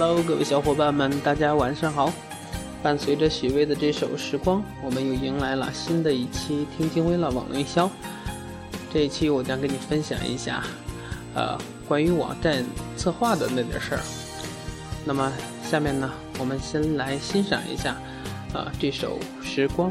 Hello，各位小伙伴们，大家晚上好。伴随着许巍的这首《时光》，我们又迎来了新的一期《听经微了网络营销》。这一期我将跟你分享一下，呃，关于网站策划的那点事儿。那么下面呢，我们先来欣赏一下，呃，这首《时光》。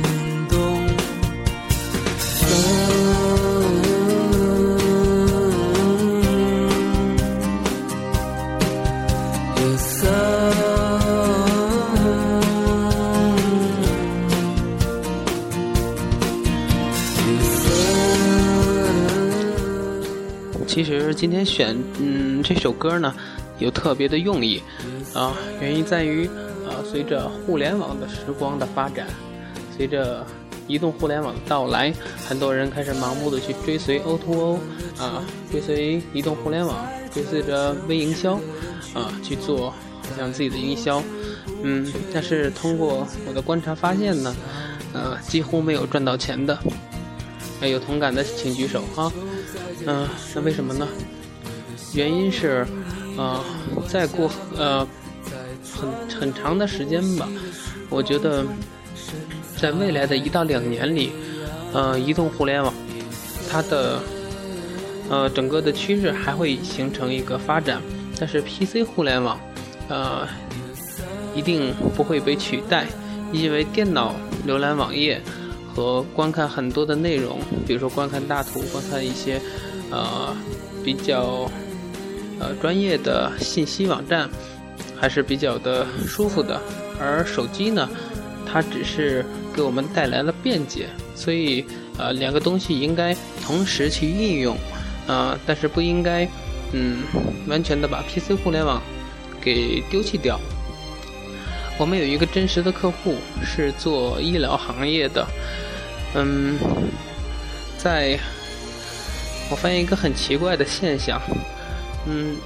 今天选嗯这首歌呢，有特别的用意，啊，原因在于啊，随着互联网的时光的发展，随着移动互联网的到来，很多人开始盲目的去追随 O2O，啊，追随移动互联网，追随着微营销，啊，去做好像自己的营销，嗯，但是通过我的观察发现呢，呃，几乎没有赚到钱的。哎，有同感的请举手哈。嗯、那为什么呢？原因是，呃，再过呃很很长的时间吧，我觉得在未来的一到两年里，呃，移动互联网它的呃整个的趋势还会形成一个发展，但是 PC 互联网呃一定不会被取代，因为电脑浏览网页。和观看很多的内容，比如说观看大图，观看一些呃比较呃专业的信息网站，还是比较的舒服的。而手机呢，它只是给我们带来了便捷，所以呃两个东西应该同时去运用，呃但是不应该嗯完全的把 PC 互联网给丢弃掉。我们有一个真实的客户是做医疗行业的，嗯，在我发现一个很奇怪的现象，嗯，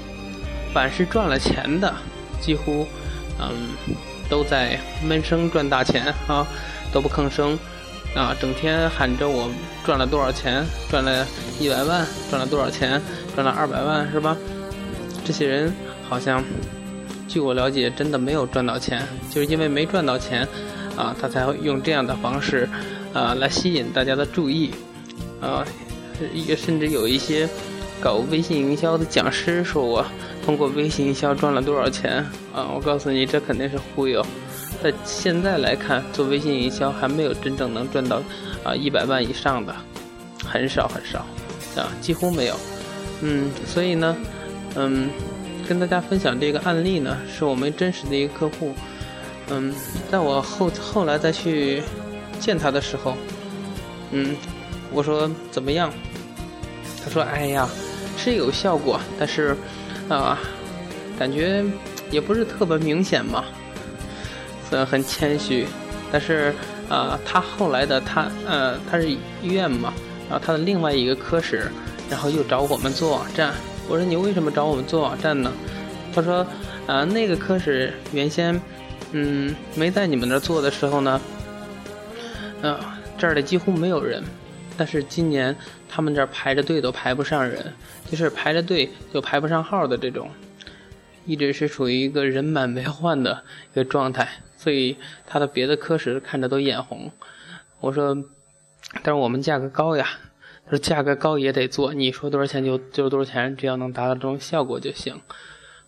凡是赚了钱的，几乎嗯都在闷声赚大钱啊，都不吭声啊，整天喊着我赚了多少钱，赚了一百万，赚了多少钱，赚了二百万，是吧？这些人好像。据我了解，真的没有赚到钱，就是因为没赚到钱，啊，他才会用这样的方式，啊，来吸引大家的注意，啊，也甚至有一些搞微信营销的讲师说我通过微信营销赚了多少钱，啊，我告诉你，这肯定是忽悠。在现在来看，做微信营销还没有真正能赚到啊一百万以上的，很少很少，啊，几乎没有。嗯，所以呢，嗯。跟大家分享这个案例呢，是我们真实的一个客户。嗯，在我后后来再去见他的时候，嗯，我说怎么样？他说：“哎呀，是有效果，但是啊，感觉也不是特别明显嘛。”虽然很谦虚，但是啊，他后来的他呃，他是医院嘛，然后他的另外一个科室，然后又找我们做网站。我说你为什么找我们做网站呢？他说，啊，那个科室原先，嗯，没在你们那儿做的时候呢，嗯，这儿的几乎没有人，但是今年他们这儿排着队都排不上人，就是排着队就排不上号的这种，一直是处于一个人满为患的一个状态，所以他的别的科室看着都眼红。我说，但是我们价格高呀。他说：“价格高也得做，你说多少钱就就多少钱，只要能达到这种效果就行。”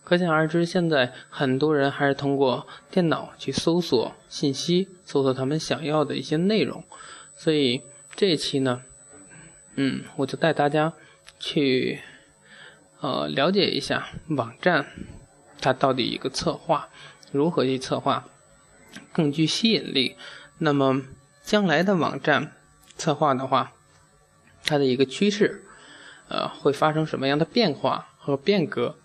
可想而知，现在很多人还是通过电脑去搜索信息，搜索他们想要的一些内容。所以这一期呢，嗯，我就带大家去呃了解一下网站它到底一个策划如何去策划更具吸引力。那么将来的网站策划的话，它的一个趋势，呃，会发生什么样的变化和变革？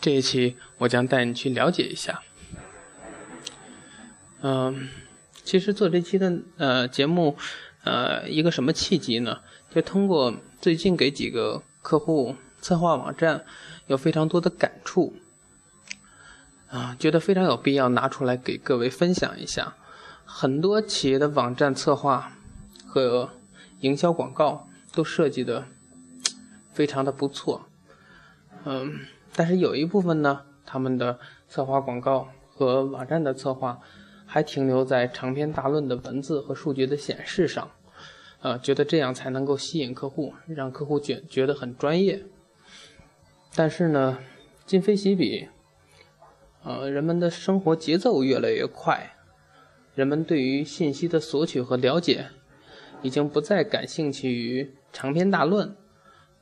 这一期我将带你去了解一下。嗯，其实做这期的呃节目，呃，一个什么契机呢？就通过最近给几个客户策划网站，有非常多的感触，啊，觉得非常有必要拿出来给各位分享一下。很多企业的网站策划和营销广告都设计的非常的不错，嗯，但是有一部分呢，他们的策划广告和网站的策划还停留在长篇大论的文字和数据的显示上，呃，觉得这样才能够吸引客户，让客户觉觉得很专业。但是呢，今非昔比，呃，人们的生活节奏越来越快。人们对于信息的索取和了解，已经不再感兴趣于长篇大论，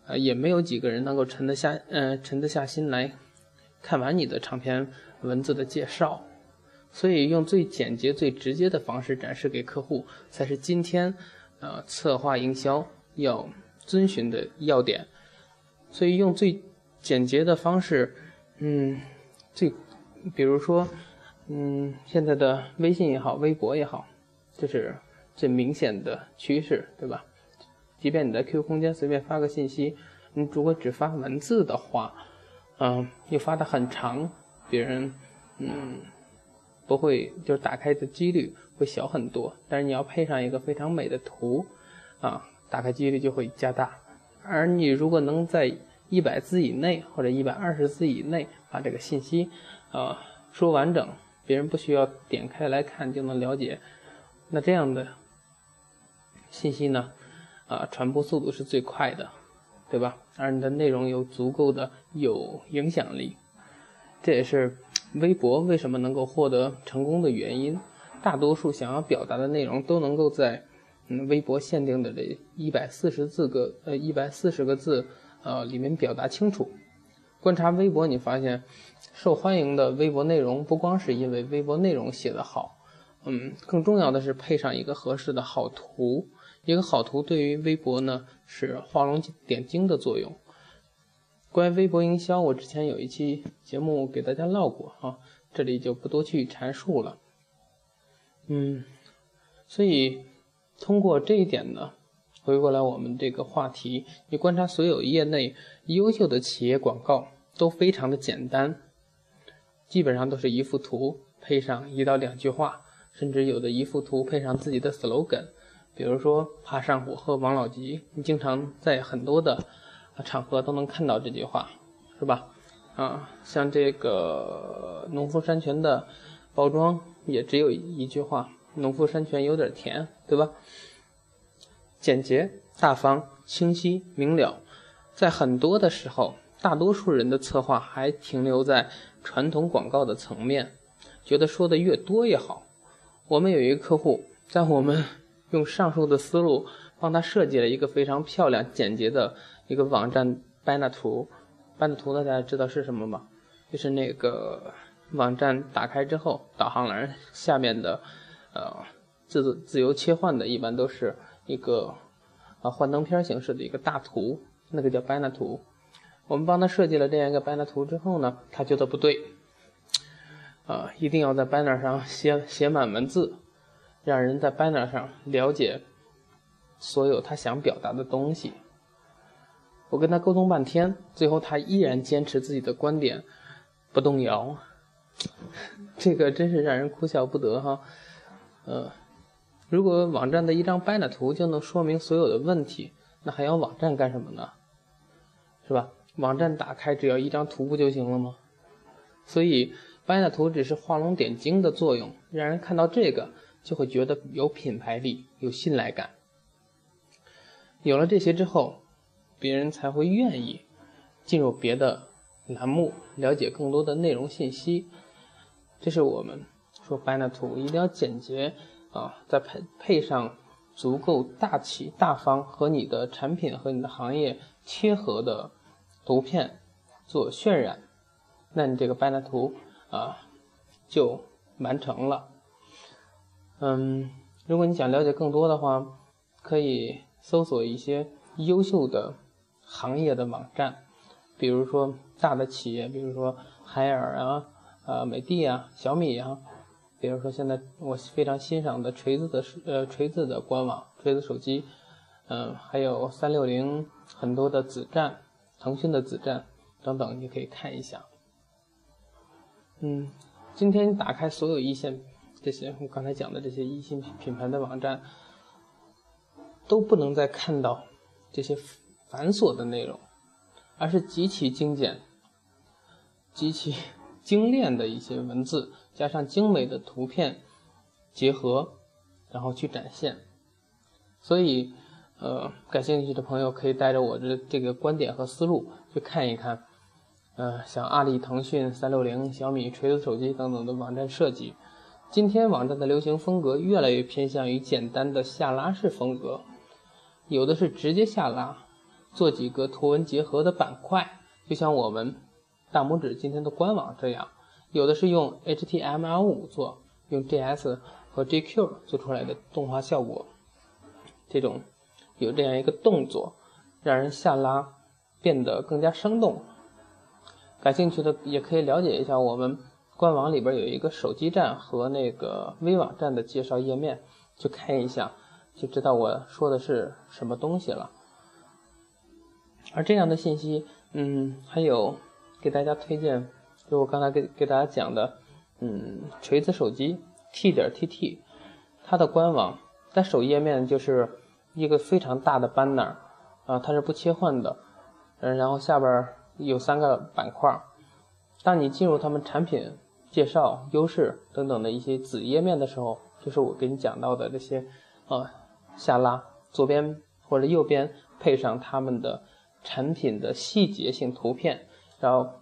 呃，也没有几个人能够沉得下，呃，沉得下心来看完你的长篇文字的介绍。所以，用最简洁、最直接的方式展示给客户，才是今天，呃，策划营销要遵循的要点。所以，用最简洁的方式，嗯，最，比如说。嗯，现在的微信也好，微博也好，这是最明显的趋势，对吧？即便你在 QQ 空间随便发个信息，你如果只发文字的话，嗯，又发的很长，别人嗯不会，就是打开的几率会小很多。但是你要配上一个非常美的图，啊，打开几率就会加大。而你如果能在一百字以内或者一百二十字以内把这个信息啊说完整。别人不需要点开来看就能了解，那这样的信息呢，啊，传播速度是最快的，对吧？而你的内容有足够的有影响力，这也是微博为什么能够获得成功的原因。大多数想要表达的内容都能够在嗯微博限定的这一百四十字个呃一百四十个字呃里面表达清楚。观察微博，你发现受欢迎的微博内容不光是因为微博内容写得好，嗯，更重要的是配上一个合适的好图。一个好图对于微博呢是画龙点睛的作用。关于微博营销，我之前有一期节目给大家唠过啊，这里就不多去阐述了。嗯，所以通过这一点呢，回过来我们这个话题，你观察所有业内。优秀的企业广告都非常的简单，基本上都是一幅图配上一到两句话，甚至有的一幅图配上自己的 slogan，比如说“爬上虎喝王老吉”，你经常在很多的场合都能看到这句话，是吧？啊，像这个农夫山泉的包装也只有一句话：“农夫山泉有点甜”，对吧？简洁、大方、清晰、明了。在很多的时候，大多数人的策划还停留在传统广告的层面，觉得说的越多越好。我们有一个客户，在我们用上述的思路帮他设计了一个非常漂亮、简洁的一个网站 banner 图。banner 图大家知道是什么吗？就是那个网站打开之后，导航栏下面的呃自自由切换的，一般都是一个啊幻灯片形式的一个大图。那个叫 banner 图，我们帮他设计了这样一个 banner 图之后呢，他觉得不对，啊，一定要在 banner 上写写满文字，让人在 banner 上了解所有他想表达的东西。我跟他沟通半天，最后他依然坚持自己的观点，不动摇。这个真是让人哭笑不得哈。呃，如果网站的一张 banner 图就能说明所有的问题，那还要网站干什么呢？是吧？网站打开只要一张图不就行了吗？所以，banner 图只是画龙点睛的作用，让人看到这个就会觉得有品牌力、有信赖感。有了这些之后，别人才会愿意进入别的栏目，了解更多的内容信息。这是我们说 banner 图一定要简洁啊，再配配上足够大气大方和你的产品和你的行业贴合的。图片做渲染，那你这个 banner 图啊就完成了。嗯，如果你想了解更多的话，可以搜索一些优秀的行业的网站，比如说大的企业，比如说海尔啊、呃美的啊、小米啊，比如说现在我非常欣赏的锤子的呃锤子的官网、锤子手机，嗯，还有三六零很多的子站、腾讯的子站等等，你可以看一下。嗯，今天打开所有一线这些我刚才讲的这些一线品牌的网站，都不能再看到。这些繁琐的内容，而是极其精简、极其精炼的一些文字，加上精美的图片结合，然后去展现。所以，呃，感兴趣的朋友可以带着我的这个观点和思路去看一看，呃，像阿里、腾讯、三六零、小米、锤子手机等等的网站设计。今天网站的流行风格越来越偏向于简单的下拉式风格。有的是直接下拉，做几个图文结合的板块，就像我们大拇指今天的官网这样；有的是用 HTML5 做，用 JS 和 GQ 做出来的动画效果。这种有这样一个动作，让人下拉变得更加生动。感兴趣的也可以了解一下我们官网里边有一个手机站和那个微网站的介绍页面，去看一下。就知道我说的是什么东西了。而这样的信息，嗯，还有给大家推荐，就我刚才给给大家讲的，嗯，锤子手机 T 点 TT，它的官网在首页面就是一个非常大的 banner，啊，它是不切换的，嗯，然后下边有三个板块，当你进入他们产品介绍、优势等等的一些子页面的时候，就是我给你讲到的这些，啊。下拉左边或者右边配上他们的产品的细节性图片，然后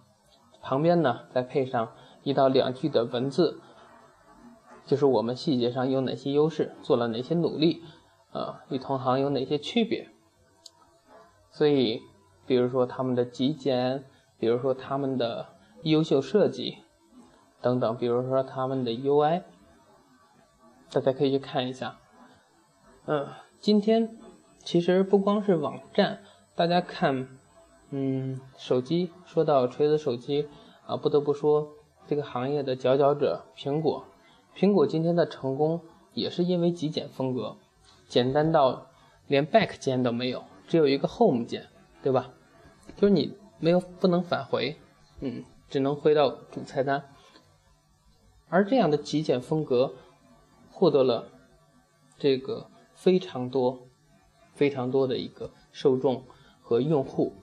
旁边呢再配上一到两句的文字，就是我们细节上有哪些优势，做了哪些努力，呃，与同行有哪些区别。所以，比如说他们的极简，比如说他们的优秀设计等等，比如说他们的 UI，大家可以去看一下。嗯，今天其实不光是网站，大家看，嗯，手机说到锤子手机啊，不得不说这个行业的佼佼者苹果。苹果今天的成功也是因为极简风格，简单到连 Back 键都没有，只有一个 Home 键，对吧？就是你没有不能返回，嗯，只能回到主菜单。而这样的极简风格获得了这个。非常多，非常多的一个受众和用户。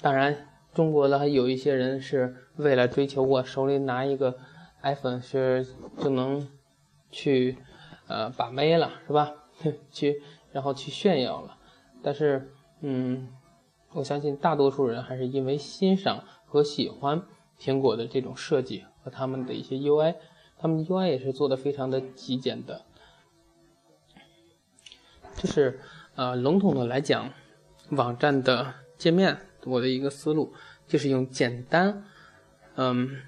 当然，中国的还有一些人是为了追求我手里拿一个 iPhone 是就能去呃把妹了，是吧？去然后去炫耀了。但是，嗯，我相信大多数人还是因为欣赏和喜欢苹果的这种设计和他们的一些 UI，他们 UI 也是做的非常的极简的。就是，呃，笼统的来讲，网站的界面，我的一个思路就是用简单、嗯，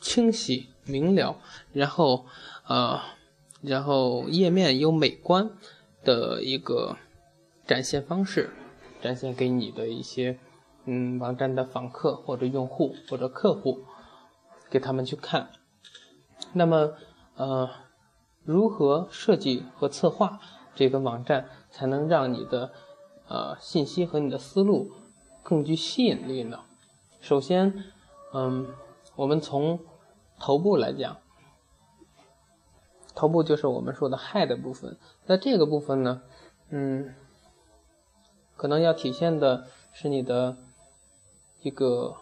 清晰明了，然后，呃，然后页面又美观的一个展现方式，展现给你的一些，嗯，网站的访客或者用户或者客户，给他们去看。那么，呃，如何设计和策划？这个网站才能让你的呃信息和你的思路更具吸引力呢。首先，嗯，我们从头部来讲，头部就是我们说的 head 部分。在这个部分呢，嗯，可能要体现的是你的一个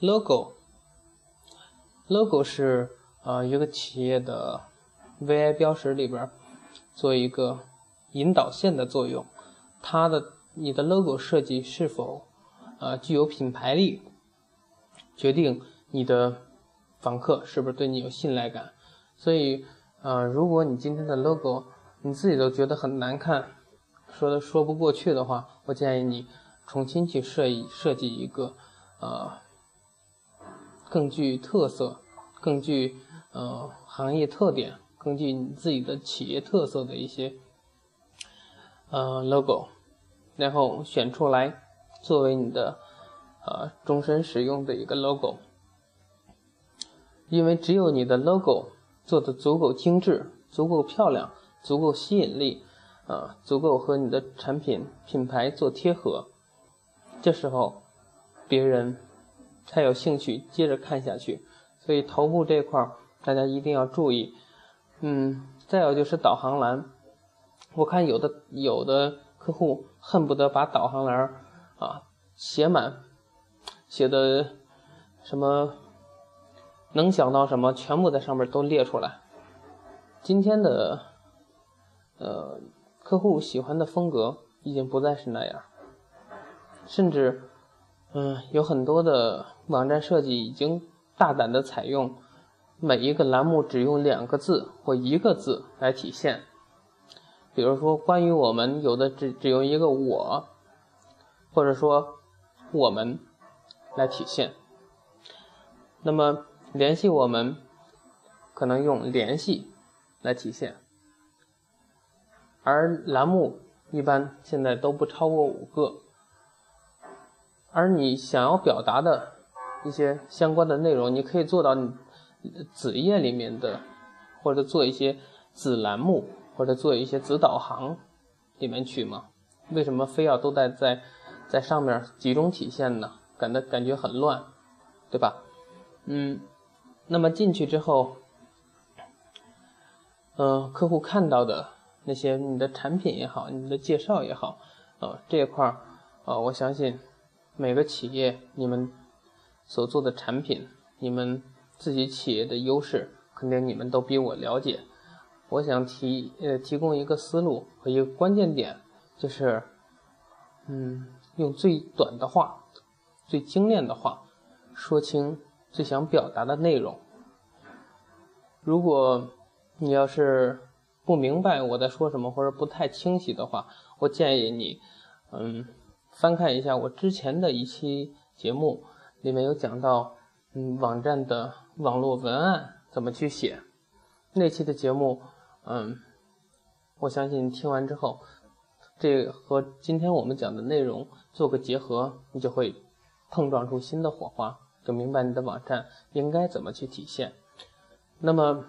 logo。Logo 是啊一个企业的 VI 标识里边。做一个引导线的作用，它的你的 logo 设计是否呃具有品牌力，决定你的访客是不是对你有信赖感。所以呃，如果你今天的 logo 你自己都觉得很难看，说的说不过去的话，我建议你重新去设计设计一个呃更具特色、更具呃行业特点。更具你自己的企业特色的一些呃 logo，然后选出来作为你的呃终身使用的一个 logo。因为只有你的 logo 做的足够精致、足够漂亮、足够吸引力，啊，足够和你的产品品牌做贴合，这时候别人才有兴趣接着看下去。所以头部这块大家一定要注意。嗯，再有就是导航栏，我看有的有的客户恨不得把导航栏啊写满，写的什么。能想到什么，全部在上面都列出来。今天的，呃，客户喜欢的风格已经不再是那样，甚至，嗯，有很多的网站设计已经大胆的采用每一个栏目只用两个字或一个字来体现。比如说，关于我们有的只只用一个我，或者说我们来体现。那么。联系我们，可能用“联系”来体现，而栏目一般现在都不超过五个。而你想要表达的一些相关的内容，你可以做到子页里面的，或者做一些子栏目，或者做一些子导航里面去吗？为什么非要都在在在上面集中体现呢？感的感觉很乱，对吧？嗯。那么进去之后，嗯，客户看到的那些你的产品也好，你的介绍也好，呃，这一块儿，呃，我相信每个企业你们所做的产品，你们自己企业的优势，肯定你们都比我了解。我想提呃提供一个思路和一个关键点，就是，嗯，用最短的话，最精炼的话，说清。最想表达的内容。如果你要是不明白我在说什么，或者不太清晰的话，我建议你，嗯，翻看一下我之前的一期节目，里面有讲到，嗯，网站的网络文案怎么去写。那期的节目，嗯，我相信听完之后，这和今天我们讲的内容做个结合，你就会碰撞出新的火花。就明白你的网站应该怎么去体现。那么，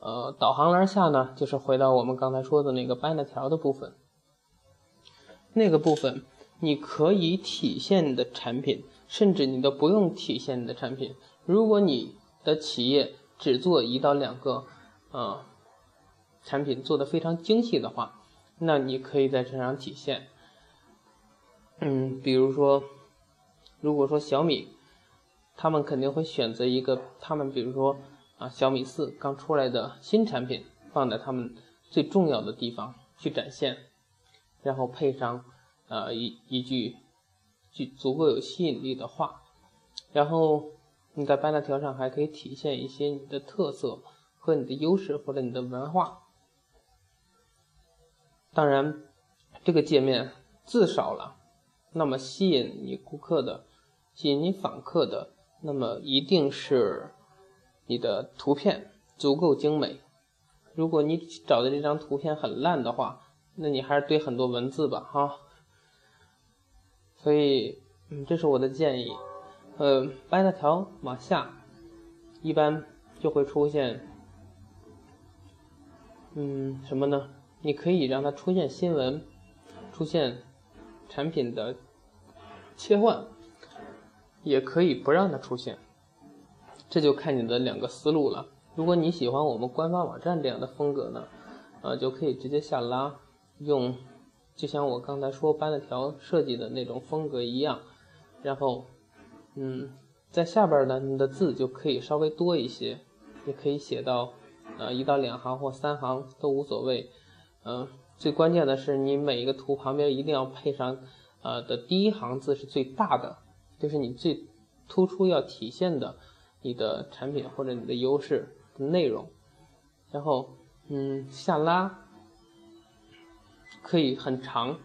呃，导航栏下呢，就是回到我们刚才说的那个 banner 条的部分。那个部分你可以体现的产品，甚至你都不用体现你的产品。如果你的企业只做一到两个，呃，产品做的非常精细的话，那你可以在这上体现。嗯，比如说，如果说小米。他们肯定会选择一个，他们比如说啊，小米四刚出来的新产品，放在他们最重要的地方去展现，然后配上呃一一句句足够有吸引力的话，然后你在白纳条上还可以体现一些你的特色和你的优势或者你的文化。当然，这个界面字少了，那么吸引你顾客的、吸引你访客的。那么一定是你的图片足够精美。如果你找的这张图片很烂的话，那你还是堆很多文字吧，哈。所以，嗯，这是我的建议。呃，掰了条往下，一般就会出现，嗯，什么呢？你可以让它出现新闻，出现产品的切换。也可以不让它出现，这就看你的两个思路了。如果你喜欢我们官方网站这样的风格呢，呃，就可以直接下拉，用就像我刚才说班的条设计的那种风格一样。然后，嗯，在下边呢，你的字就可以稍微多一些，也可以写到呃一到两行或三行都无所谓。嗯，最关键的是你每一个图旁边一定要配上呃的第一行字是最大的。就是你最突出要体现的你的产品或者你的优势内容，然后嗯下拉可以很长，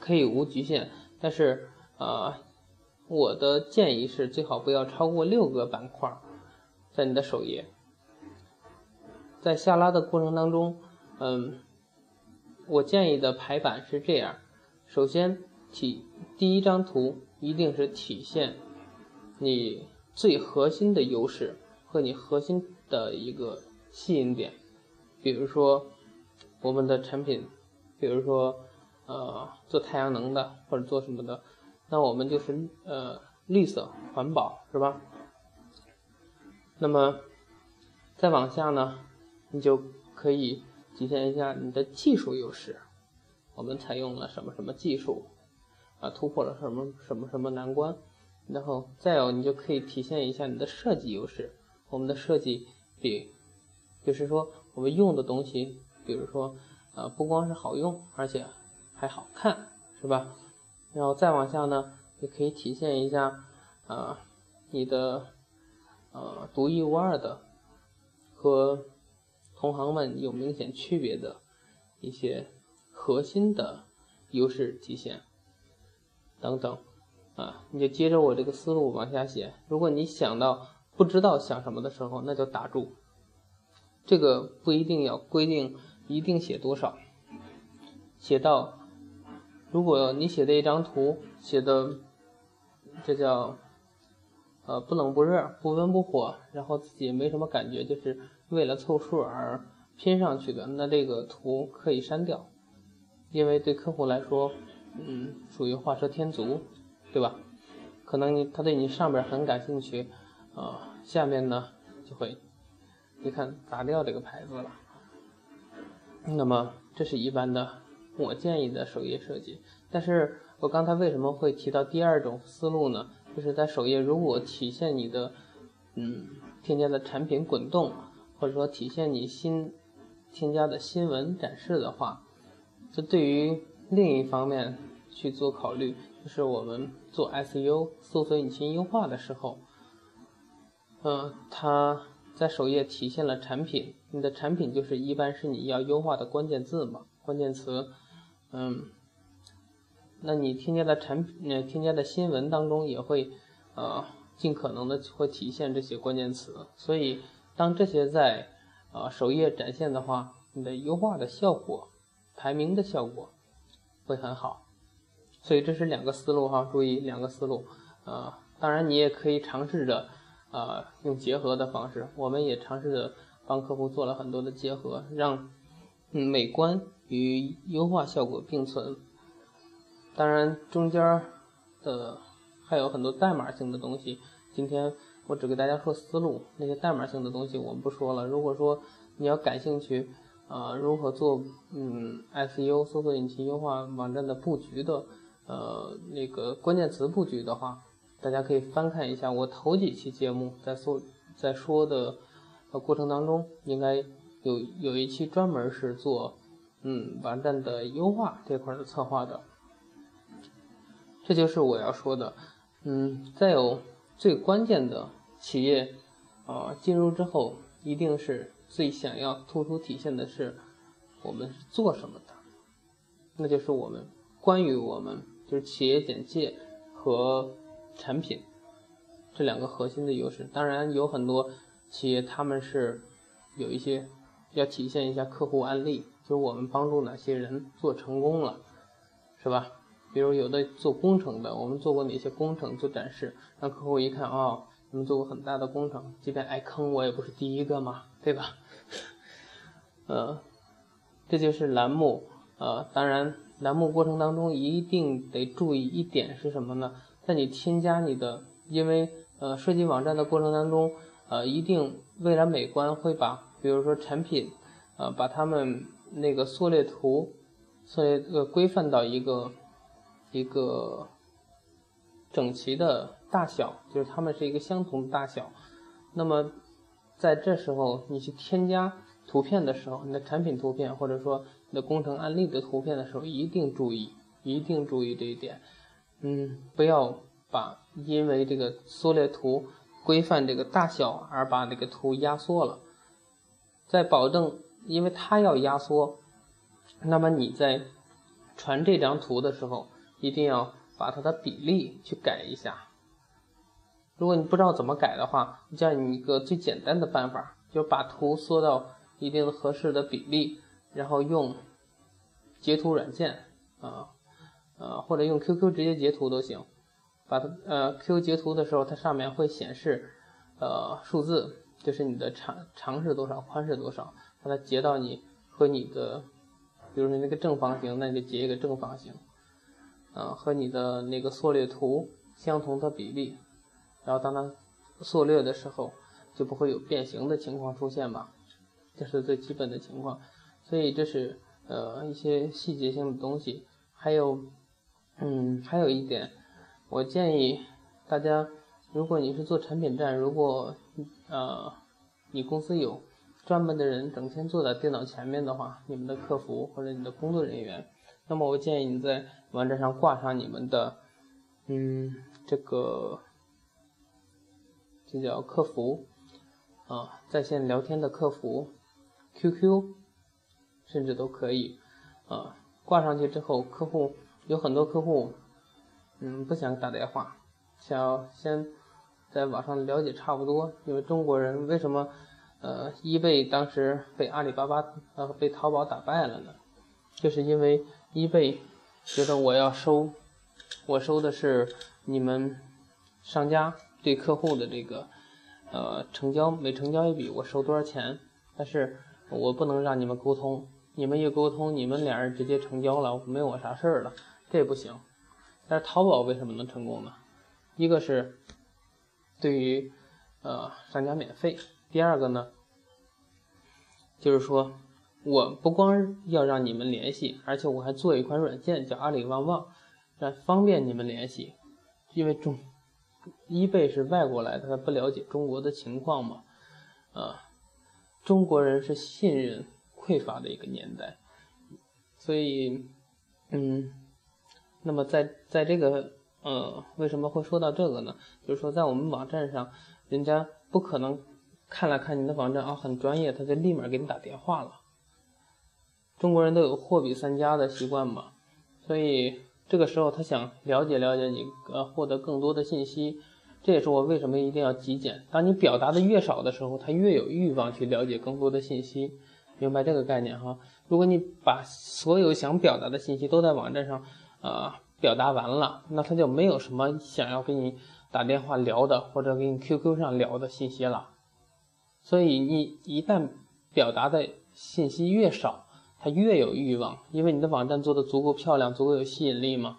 可以无局限，但是呃我的建议是最好不要超过六个板块在你的首页，在下拉的过程当中，嗯我建议的排版是这样。首先体第一张图一定是体现你最核心的优势和你核心的一个吸引点，比如说我们的产品，比如说呃做太阳能的或者做什么的，那我们就是呃绿色环保是吧？那么再往下呢，你就可以体现一下你的技术优势。我们采用了什么什么技术啊，突破了什么什么什么难关，然后再有你就可以体现一下你的设计优势。我们的设计比，就是说我们用的东西，比如说啊，不光是好用，而且还好看，是吧？然后再往下呢，也可以体现一下啊，你的呃独一无二的和同行们有明显区别的一些。核心的优势体现等等啊，你就接着我这个思路往下写。如果你想到不知道想什么的时候，那就打住。这个不一定要规定一定写多少，写到如果你写的一张图写的这叫呃不冷不热不温不火，然后自己没什么感觉，就是为了凑数而拼上去的，那这个图可以删掉。因为对客户来说，嗯，属于画蛇添足，对吧？可能你他对你上边很感兴趣，啊，下面呢就会，你看砸掉这个牌子了。那么这是一般的我建议的首页设计。但是我刚才为什么会提到第二种思路呢？就是在首页如果体现你的，嗯，添加的产品滚动，或者说体现你新添加的新闻展示的话。这对于另一方面去做考虑，就是我们做 SEO 搜索引擎优化的时候，嗯，它在首页体现了产品，你的产品就是一般是你要优化的关键字嘛，关键词，嗯，那你添加的产品，呃，添加的新闻当中也会，呃，尽可能的会体现这些关键词，所以当这些在啊首页展现的话，你的优化的效果。排名的效果会很好，所以这是两个思路哈，注意两个思路，呃，当然你也可以尝试着，呃，用结合的方式，我们也尝试着帮客户做了很多的结合，让美观与优化效果并存。当然中间的还有很多代码性的东西，今天我只给大家说思路，那些代码性的东西我们不说了。如果说你要感兴趣。啊，如何做嗯 SEO 搜索引擎优化网站的布局的呃那个关键词布局的话，大家可以翻看一下我头几期节目在说在说的过程当中，应该有有一期专门是做嗯网站的优化这块的策划的。这就是我要说的，嗯，再有最关键的企业啊进入之后一定是。最想要突出体现的是，我们是做什么的，那就是我们关于我们就是企业简介和产品这两个核心的优势。当然有很多企业他们是有一些要体现一下客户案例，就是我们帮助哪些人做成功了，是吧？比如有的做工程的，我们做过哪些工程做展示，让客户一看啊，你们做过很大的工程，即便挨坑我也不是第一个嘛，对吧？呃，这就是栏目。呃，当然，栏目过程当中一定得注意一点是什么呢？在你添加你的，因为呃设计网站的过程当中，呃，一定为了美观会把，比如说产品，呃，把它们那个缩略图，缩略呃规范到一个一个整齐的大小，就是它们是一个相同的大小。那么在这时候，你去添加。图片的时候，你的产品图片或者说你的工程案例的图片的时候，一定注意，一定注意这一点。嗯，不要把因为这个缩略图规范这个大小而把这个图压缩了。在保证，因为它要压缩，那么你在传这张图的时候，一定要把它的比例去改一下。如果你不知道怎么改的话，教你一个最简单的办法，就把图缩到。一定合适的比例，然后用截图软件啊，呃，或者用 QQ 直接截图都行。把它呃，Q 截图的时候，它上面会显示呃数字，就是你的长长是多少，宽是多少，把它截到你和你的，比如说那个正方形，那你就截一个正方形，呃，和你的那个缩略图相同的比例，然后当它缩略的时候，就不会有变形的情况出现吧，这是最基本的情况，所以这是呃一些细节性的东西，还有嗯还有一点。我建议大家，如果你是做产品站，如果呃你公司有专门的人整天坐在电脑前面的话，你们的客服或者你的工作人员，那么我建议你在网站上挂上你们的嗯这个这叫客服啊在线聊天的客服 QQ，甚至都可以啊挂上去之后，客户有很多客户。嗯，不想打电话，想要先在网上了解差不多。因为中国人为什么呃，易贝当时被阿里巴巴呃被淘宝打败了呢？就是因为易贝觉得我要收，我收的是你们商家对客户的这个呃成交每成交一笔我收多少钱，但是我不能让你们沟通，你们一沟通，你们俩人直接成交了，没我啥事儿了，这不行。但是淘宝为什么能成功呢？一个是对于呃商家免费，第二个呢，就是说我不光要让你们联系，而且我还做一款软件叫阿里旺旺，让方便你们联系。因为中一贝是外国来的，他不了解中国的情况嘛，啊，中国人是信任匮乏的一个年代，所以嗯。那么在在这个呃为什么会说到这个呢？就是说在我们网站上，人家不可能看了看你的网站啊很专业，他就立马给你打电话了。中国人都有货比三家的习惯嘛，所以这个时候他想了解了解你，呃获得更多的信息。这也是我为什么一定要极简。当你表达的越少的时候，他越有欲望去了解更多的信息。明白这个概念哈？如果你把所有想表达的信息都在网站上。呃，表达完了，那他就没有什么想要跟你打电话聊的，或者跟你 QQ 上聊的信息了。所以你一旦表达的信息越少，他越有欲望，因为你的网站做的足够漂亮，足够有吸引力嘛。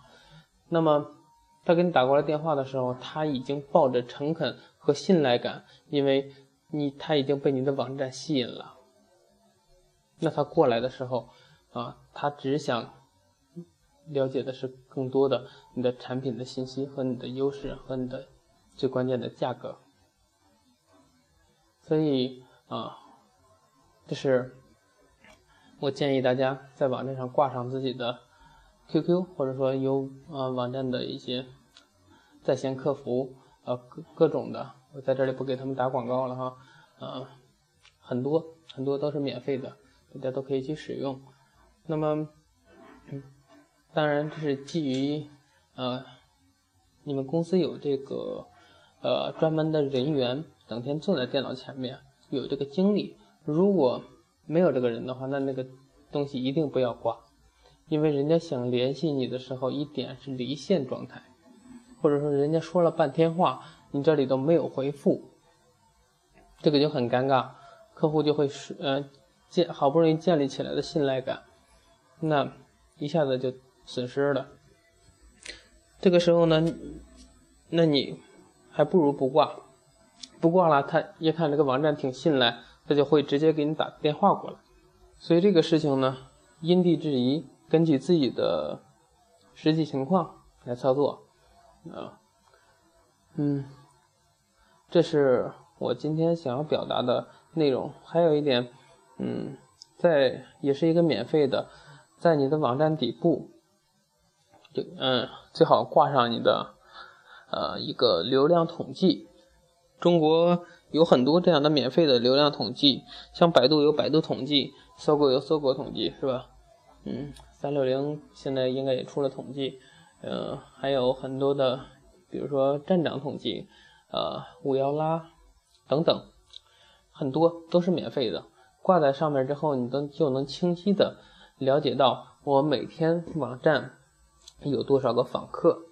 那么他给你打过来电话的时候，他已经抱着诚恳和信赖感，因为你他已经被你的网站吸引了。那他过来的时候，啊，他只想。了解的是更多的你的产品的信息和你的优势和你的最关键的价格，所以啊，这是我建议大家在网站上挂上自己的 QQ，或者说有啊网站的一些在线客服，呃各各种的，我在这里不给他们打广告了哈，呃很多很多都是免费的，大家都可以去使用。那么，嗯。当然，这是基于，呃，你们公司有这个，呃，专门的人员整天坐在电脑前面，有这个精力。如果没有这个人的话，那那个东西一定不要挂，因为人家想联系你的时候，一点是离线状态，或者说人家说了半天话，你这里都没有回复，这个就很尴尬，客户就会是呃建好不容易建立起来的信赖感，那一下子就。损失了，这个时候呢，那你还不如不挂，不挂了，他一看这个网站挺信赖，他就会直接给你打电话过来。所以这个事情呢，因地制宜，根据自己的实际情况来操作啊。嗯，这是我今天想要表达的内容。还有一点，嗯，在也是一个免费的，在你的网站底部。嗯，最好挂上你的呃一个流量统计。中国有很多这样的免费的流量统计，像百度有百度统计，搜狗有搜狗统计，是吧？嗯，三六零现在应该也出了统计，呃，还有很多的，比如说站长统计，呃，五幺拉等等，很多都是免费的。挂在上面之后，你都就能清晰的了解到我每天网站。有多少个访客，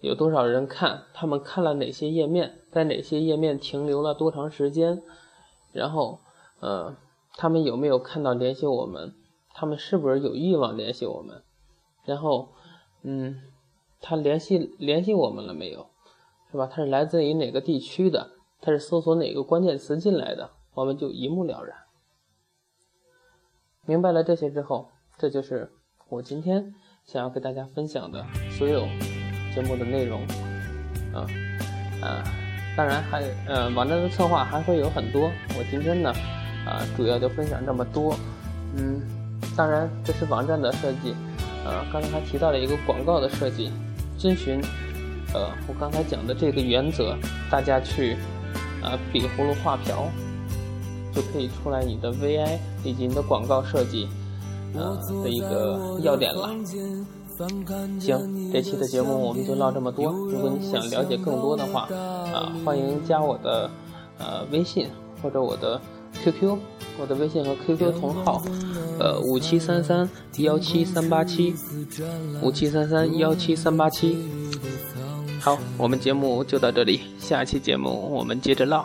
有多少人看，他们看了哪些页面，在哪些页面停留了多长时间，然后，呃，他们有没有看到联系我们？他们是不是有欲望联系我们？然后，嗯，他联系联系我们了没有？是吧？他是来自于哪个地区的？他是搜索哪个关键词进来的？我们就一目了然。明白了这些之后，这就是我今天想要给大家分享的所有节目的内容。啊啊，当然还呃，网站的策划还会有很多。我今天呢，啊，主要就分享这么多。嗯，当然这是网站的设计。呃，刚才还提到了一个广告的设计，遵循呃我刚才讲的这个原则，大家去啊比葫芦画瓢。就可以出来你的 VI 以及你的广告设计，呃的一个要点了。行，这期的节目我们就唠这么多。如果你想了解更多的话，啊，欢迎加我的呃微信或者我的 QQ，我的微信和 QQ 同号，呃五七三三幺七三八七，五七三三幺七三八七。好，我们节目就到这里，下期节目我们接着唠。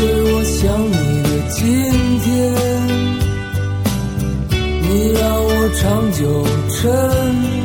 是我想你的今天你让我长久沉